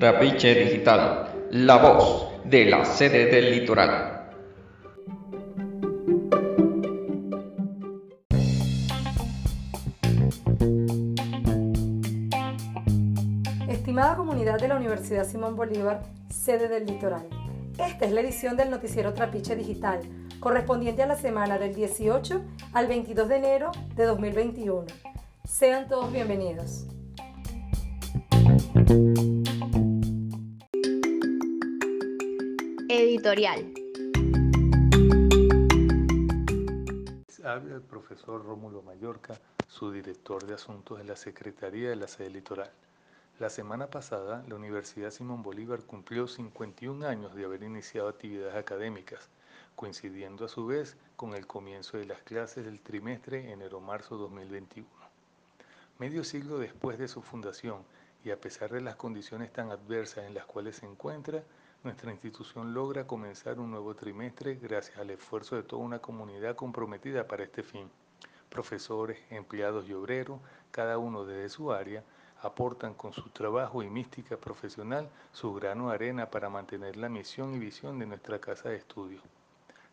Trapiche Digital, la voz de la sede del litoral. Estimada comunidad de la Universidad Simón Bolívar, sede del litoral. Esta es la edición del noticiero Trapiche Digital, correspondiente a la semana del 18 al 22 de enero de 2021. Sean todos bienvenidos. Editorial. Habla el profesor Rómulo Mallorca, su director de asuntos de la Secretaría de la Sede Litoral. La semana pasada, la Universidad Simón Bolívar cumplió 51 años de haber iniciado actividades académicas, coincidiendo a su vez con el comienzo de las clases del trimestre enero-marzo 2021. Medio siglo después de su fundación y a pesar de las condiciones tan adversas en las cuales se encuentra, nuestra institución logra comenzar un nuevo trimestre gracias al esfuerzo de toda una comunidad comprometida para este fin. Profesores, empleados y obreros, cada uno desde su área, aportan con su trabajo y mística profesional su grano de arena para mantener la misión y visión de nuestra casa de estudio.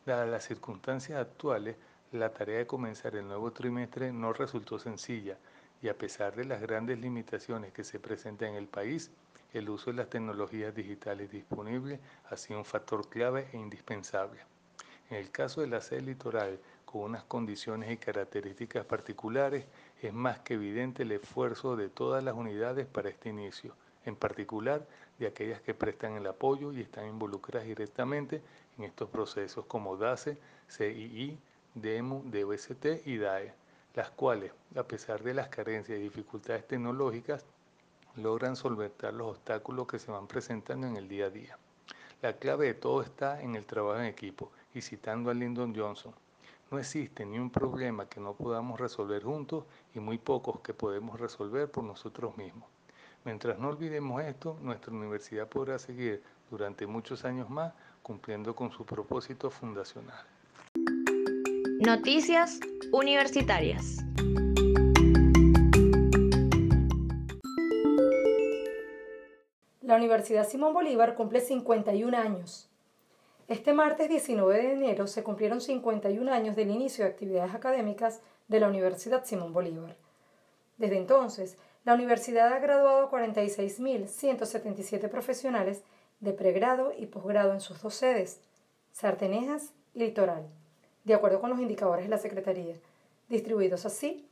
Dadas las circunstancias actuales, la tarea de comenzar el nuevo trimestre no resultó sencilla y a pesar de las grandes limitaciones que se presentan en el país, el uso de las tecnologías digitales disponibles ha sido un factor clave e indispensable. En el caso de la sede litoral, con unas condiciones y características particulares, es más que evidente el esfuerzo de todas las unidades para este inicio, en particular de aquellas que prestan el apoyo y están involucradas directamente en estos procesos como DACE, CII, DEMU, DOST y DAE, las cuales, a pesar de las carencias y dificultades tecnológicas, logran solventar los obstáculos que se van presentando en el día a día. La clave de todo está en el trabajo en equipo y citando a Lyndon Johnson, no existe ni un problema que no podamos resolver juntos y muy pocos que podemos resolver por nosotros mismos. Mientras no olvidemos esto, nuestra universidad podrá seguir durante muchos años más cumpliendo con su propósito fundacional. Noticias universitarias. Universidad Simón Bolívar cumple 51 años. Este martes 19 de enero se cumplieron 51 años del inicio de actividades académicas de la Universidad Simón Bolívar. Desde entonces, la universidad ha graduado a 46.177 profesionales de pregrado y posgrado en sus dos sedes, Sartenejas y Litoral, de acuerdo con los indicadores de la Secretaría, distribuidos así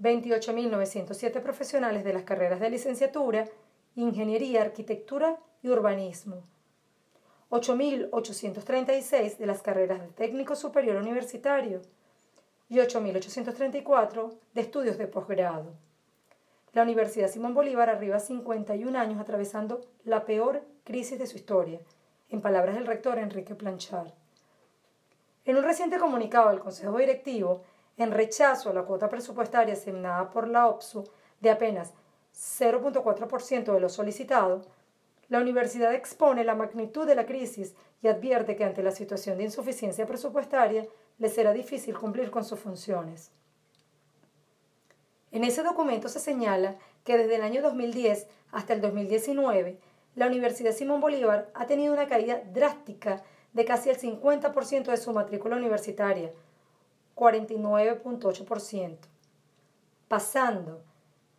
28.907 profesionales de las carreras de licenciatura, ingeniería, arquitectura y urbanismo, 8.836 de las carreras de técnico superior universitario y 8.834 de estudios de posgrado. La Universidad Simón Bolívar arriba 51 años atravesando la peor crisis de su historia, en palabras del rector Enrique Planchard. En un reciente comunicado del Consejo Directivo, en rechazo a la cuota presupuestaria asignada por la OPSU de apenas 0.4% de lo solicitado, la universidad expone la magnitud de la crisis y advierte que ante la situación de insuficiencia presupuestaria le será difícil cumplir con sus funciones. En ese documento se señala que desde el año 2010 hasta el 2019, la Universidad Simón Bolívar ha tenido una caída drástica de casi el 50% de su matrícula universitaria, 49.8%, pasando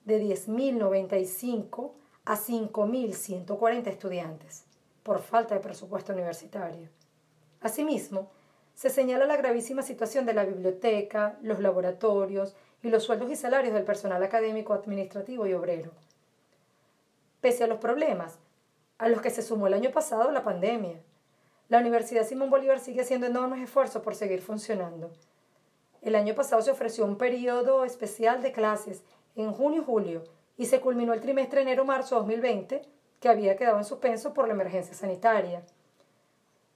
de 10.095 a 5.140 estudiantes por falta de presupuesto universitario. Asimismo, se señala la gravísima situación de la biblioteca, los laboratorios y los sueldos y salarios del personal académico, administrativo y obrero. Pese a los problemas, a los que se sumó el año pasado la pandemia, la Universidad Simón Bolívar sigue haciendo enormes esfuerzos por seguir funcionando. El año pasado se ofreció un periodo especial de clases en junio y julio y se culminó el trimestre enero-marzo 2020, que había quedado en suspenso por la emergencia sanitaria.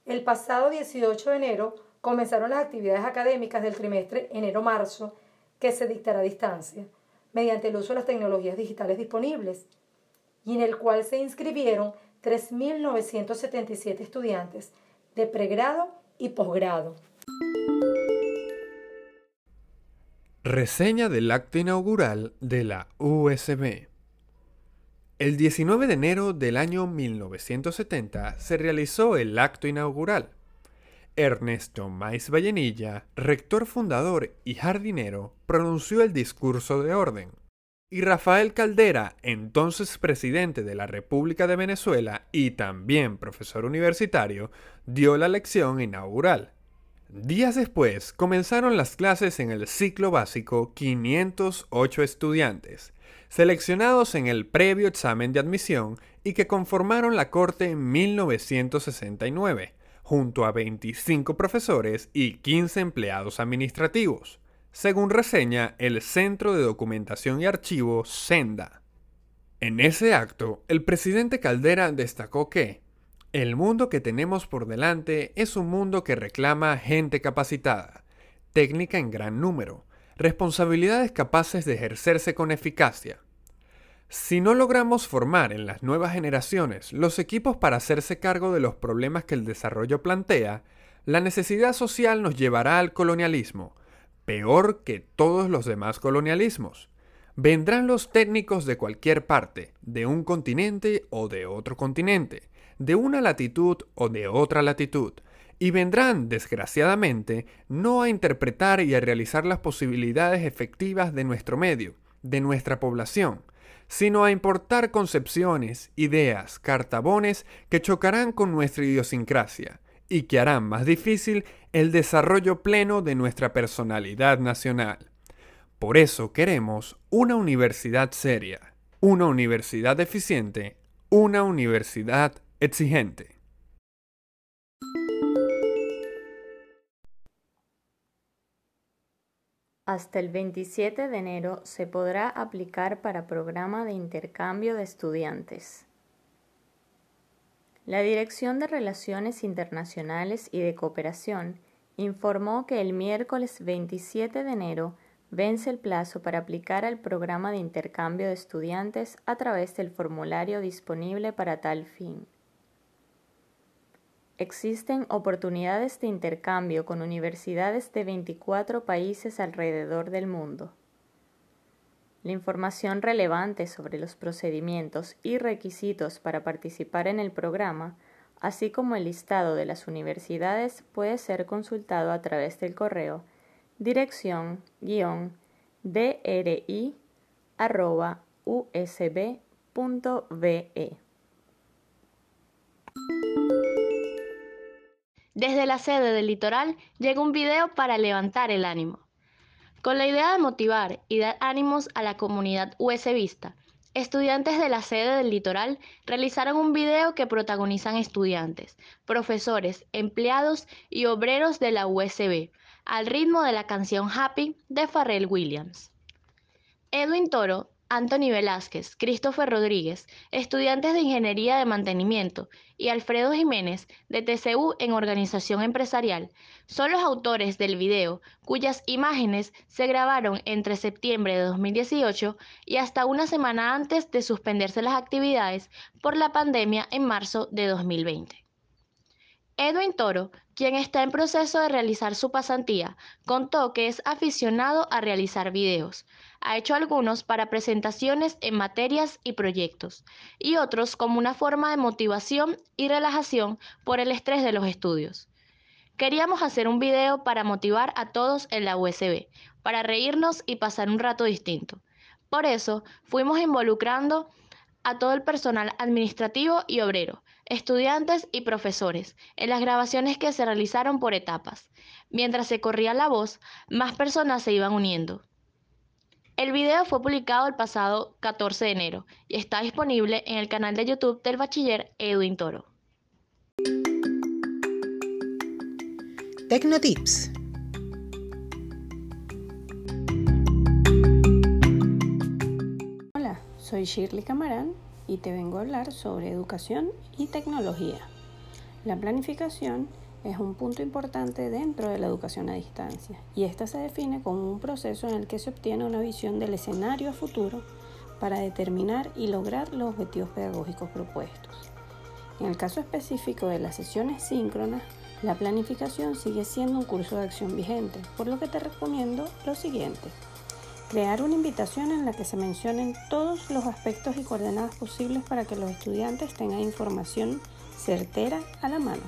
El pasado 18 de enero comenzaron las actividades académicas del trimestre enero-marzo, que se dictará a distancia, mediante el uso de las tecnologías digitales disponibles, y en el cual se inscribieron 3.977 estudiantes de pregrado y posgrado. Reseña del acto inaugural de la USB. El 19 de enero del año 1970 se realizó el acto inaugural. Ernesto Maiz Vallenilla, rector fundador y jardinero, pronunció el discurso de orden. Y Rafael Caldera, entonces presidente de la República de Venezuela y también profesor universitario, dio la lección inaugural. Días después comenzaron las clases en el ciclo básico 508 estudiantes, seleccionados en el previo examen de admisión y que conformaron la Corte en 1969, junto a 25 profesores y 15 empleados administrativos, según reseña el Centro de Documentación y Archivo Senda. En ese acto, el presidente Caldera destacó que el mundo que tenemos por delante es un mundo que reclama gente capacitada, técnica en gran número, responsabilidades capaces de ejercerse con eficacia. Si no logramos formar en las nuevas generaciones los equipos para hacerse cargo de los problemas que el desarrollo plantea, la necesidad social nos llevará al colonialismo, peor que todos los demás colonialismos. Vendrán los técnicos de cualquier parte, de un continente o de otro continente, de una latitud o de otra latitud, y vendrán, desgraciadamente, no a interpretar y a realizar las posibilidades efectivas de nuestro medio, de nuestra población, sino a importar concepciones, ideas, cartabones que chocarán con nuestra idiosincrasia y que harán más difícil el desarrollo pleno de nuestra personalidad nacional. Por eso queremos una universidad seria, una universidad eficiente, una universidad exigente. Hasta el 27 de enero se podrá aplicar para programa de intercambio de estudiantes. La Dirección de Relaciones Internacionales y de Cooperación informó que el miércoles 27 de enero vence el plazo para aplicar al programa de intercambio de estudiantes a través del formulario disponible para tal fin. Existen oportunidades de intercambio con universidades de 24 países alrededor del mundo. La información relevante sobre los procedimientos y requisitos para participar en el programa, así como el listado de las universidades, puede ser consultado a través del correo dirección-dri@usb.be. Desde la sede del litoral llega un video para levantar el ánimo. Con la idea de motivar y dar ánimos a la comunidad USBista, estudiantes de la sede del litoral realizaron un video que protagonizan estudiantes, profesores, empleados y obreros de la USB, al ritmo de la canción Happy de Pharrell Williams. Edwin Toro Anthony Velázquez, Christopher Rodríguez, estudiantes de Ingeniería de Mantenimiento, y Alfredo Jiménez, de TCU en Organización Empresarial, son los autores del video, cuyas imágenes se grabaron entre septiembre de 2018 y hasta una semana antes de suspenderse las actividades por la pandemia en marzo de 2020. Edwin Toro, quien está en proceso de realizar su pasantía, contó que es aficionado a realizar videos. Ha hecho algunos para presentaciones en materias y proyectos, y otros como una forma de motivación y relajación por el estrés de los estudios. Queríamos hacer un video para motivar a todos en la USB, para reírnos y pasar un rato distinto. Por eso fuimos involucrando a todo el personal administrativo y obrero, estudiantes y profesores, en las grabaciones que se realizaron por etapas. Mientras se corría la voz, más personas se iban uniendo. El video fue publicado el pasado 14 de enero y está disponible en el canal de YouTube del bachiller Edwin Toro. Tecnotips. Soy Shirley Camarán y te vengo a hablar sobre educación y tecnología. La planificación es un punto importante dentro de la educación a distancia y esta se define como un proceso en el que se obtiene una visión del escenario a futuro para determinar y lograr los objetivos pedagógicos propuestos. En el caso específico de las sesiones síncronas, la planificación sigue siendo un curso de acción vigente, por lo que te recomiendo lo siguiente Crear una invitación en la que se mencionen todos los aspectos y coordenadas posibles para que los estudiantes tengan información certera a la mano.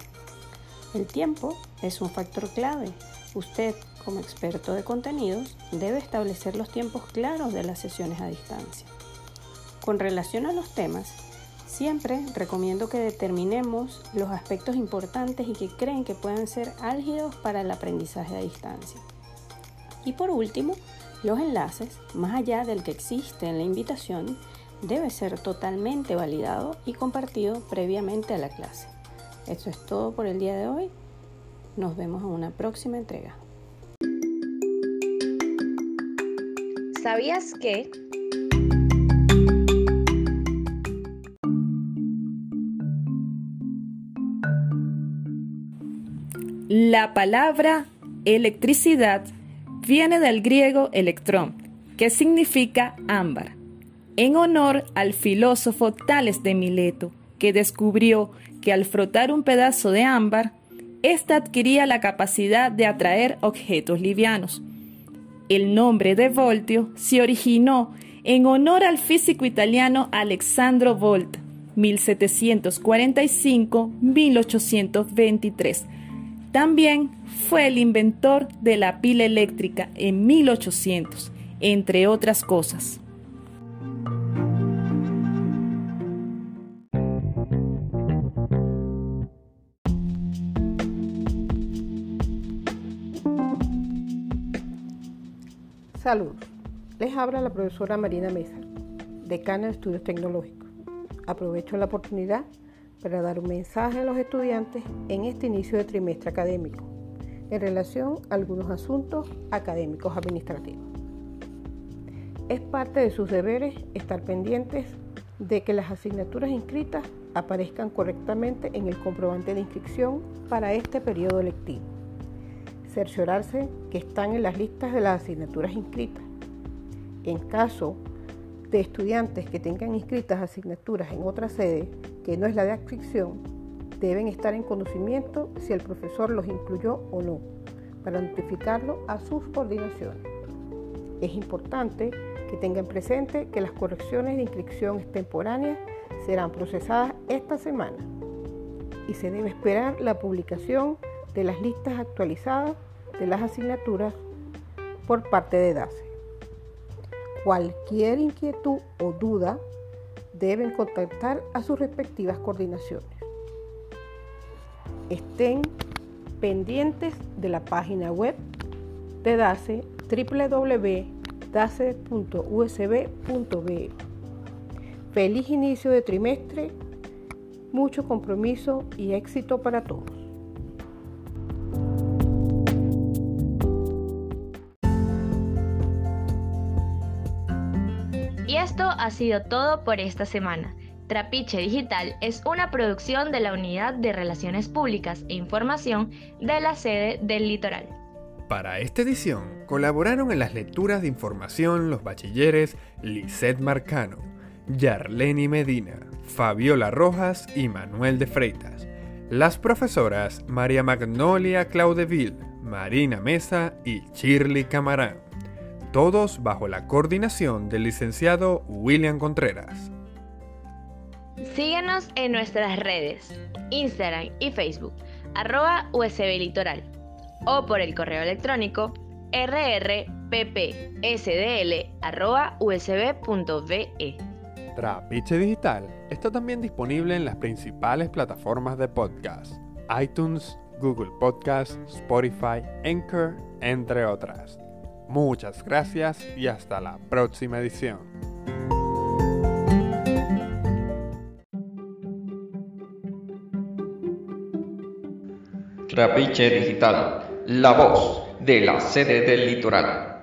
El tiempo es un factor clave. Usted, como experto de contenidos, debe establecer los tiempos claros de las sesiones a distancia. Con relación a los temas, siempre recomiendo que determinemos los aspectos importantes y que creen que puedan ser álgidos para el aprendizaje a distancia. Y por último, los enlaces, más allá del que existe en la invitación, debe ser totalmente validado y compartido previamente a la clase. Esto es todo por el día de hoy. Nos vemos en una próxima entrega. ¿Sabías que? La palabra electricidad viene del griego electrón, que significa ámbar, en honor al filósofo Tales de Mileto, que descubrió que al frotar un pedazo de ámbar, ésta adquiría la capacidad de atraer objetos livianos. El nombre de voltio se originó en honor al físico italiano Alexandro Volt, 1745-1823. También fue el inventor de la pila eléctrica en 1800, entre otras cosas. Saludos. Les habla la profesora Marina Mesa, decana de Estudios Tecnológicos. Aprovecho la oportunidad para dar un mensaje a los estudiantes en este inicio de trimestre académico en relación a algunos asuntos académicos administrativos. Es parte de sus deberes estar pendientes de que las asignaturas inscritas aparezcan correctamente en el comprobante de inscripción para este periodo lectivo. Cerciorarse que están en las listas de las asignaturas inscritas. En caso de estudiantes que tengan inscritas asignaturas en otra sede que no es la de adscripción, deben estar en conocimiento si el profesor los incluyó o no, para notificarlo a sus coordinaciones. Es importante que tengan presente que las correcciones de inscripción extemporáneas serán procesadas esta semana y se debe esperar la publicación de las listas actualizadas de las asignaturas por parte de DACE. Cualquier inquietud o duda deben contactar a sus respectivas coordinaciones. Estén pendientes de la página web de DACE www.dace.usb.be. Feliz inicio de trimestre, mucho compromiso y éxito para todos. Y esto ha sido todo por esta semana. Trapiche Digital es una producción de la Unidad de Relaciones Públicas e Información de la sede del Litoral. Para esta edición colaboraron en las lecturas de información los bachilleres Lisette Marcano, Yarleni Medina, Fabiola Rojas y Manuel de Freitas, las profesoras María Magnolia Claudeville, Marina Mesa y Shirley Camarán todos bajo la coordinación del licenciado William Contreras. Síguenos en nuestras redes, Instagram y Facebook, arroba USB Litoral, o por el correo electrónico rrppsdl.usb.be. Trapiche Digital está también disponible en las principales plataformas de podcast, iTunes, Google Podcast, Spotify, Anchor, entre otras. Muchas gracias y hasta la próxima edición. Trapiche Digital, la voz de la sede del litoral.